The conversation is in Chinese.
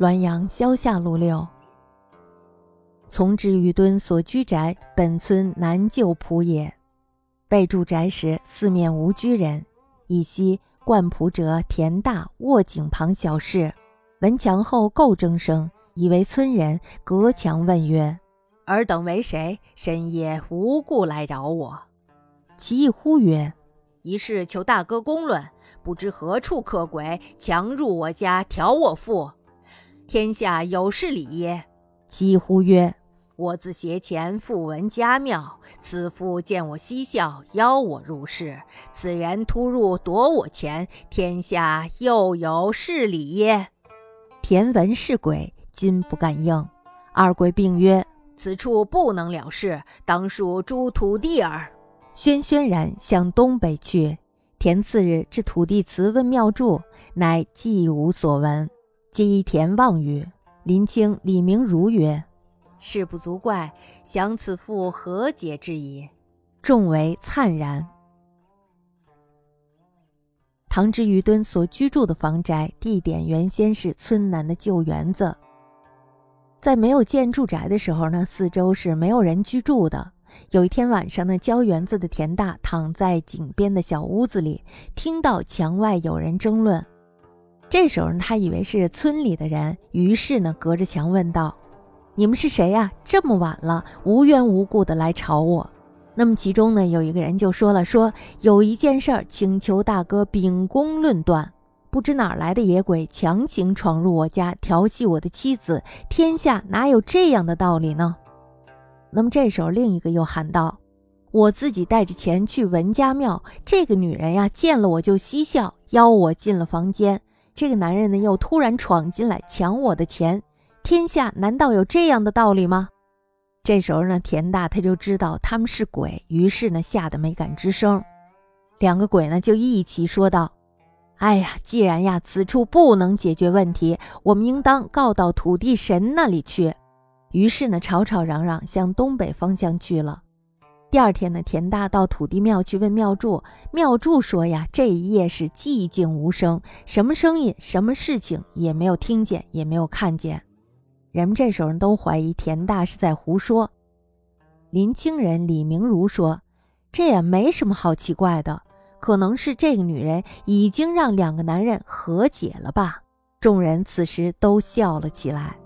滦阳萧下路六。从之于敦所居宅，本村南旧仆也。备住宅时，四面无居人。以夕灌仆者田大卧井旁小室，闻墙后构争声，以为村人，隔墙问曰：“尔等为谁？深夜无故来扰我？”其一呼曰：“一事求大哥公论，不知何处客鬼强入我家，挑我腹。”天下有事理耶？几呼曰：“我自携钱复闻家庙，此妇见我嬉笑，邀我入室。此人突入夺我钱，天下又有事理耶？”田闻是鬼，今不敢应。二鬼并曰：“此处不能了事，当属诸土地耳。”轩轩然向东北去。田次日至土地祠问庙祝，乃既无所闻。积田望曰，林清、李明如曰：“事不足怪，想此妇何解之矣？”众为灿然。唐之于敦所居住的房宅地点，原先是村南的旧园子。在没有建住宅的时候呢，四周是没有人居住的。有一天晚上呢，郊园子的田大躺在井边的小屋子里，听到墙外有人争论。这时候呢，他以为是村里的人，于是呢，隔着墙问道：“你们是谁呀？这么晚了，无缘无故的来吵我。”那么其中呢，有一个人就说了：“说有一件事儿，请求大哥秉公论断。不知哪来的野鬼，强行闯入我家，调戏我的妻子，天下哪有这样的道理呢？”那么这时候，另一个又喊道：“我自己带着钱去文家庙，这个女人呀，见了我就嬉笑，邀我进了房间。”这个男人呢，又突然闯进来抢我的钱，天下难道有这样的道理吗？这时候呢，田大他就知道他们是鬼，于是呢，吓得没敢吱声。两个鬼呢，就一起说道：“哎呀，既然呀，此处不能解决问题，我们应当告到土地神那里去。”于是呢，吵吵嚷嚷向东北方向去了。第二天呢，田大到土地庙去问庙祝，庙祝说呀，这一夜是寂静无声，什么声音、什么事情也没有听见，也没有看见。人们这时候都怀疑田大是在胡说。林清人李明如说，这也没什么好奇怪的，可能是这个女人已经让两个男人和解了吧。众人此时都笑了起来。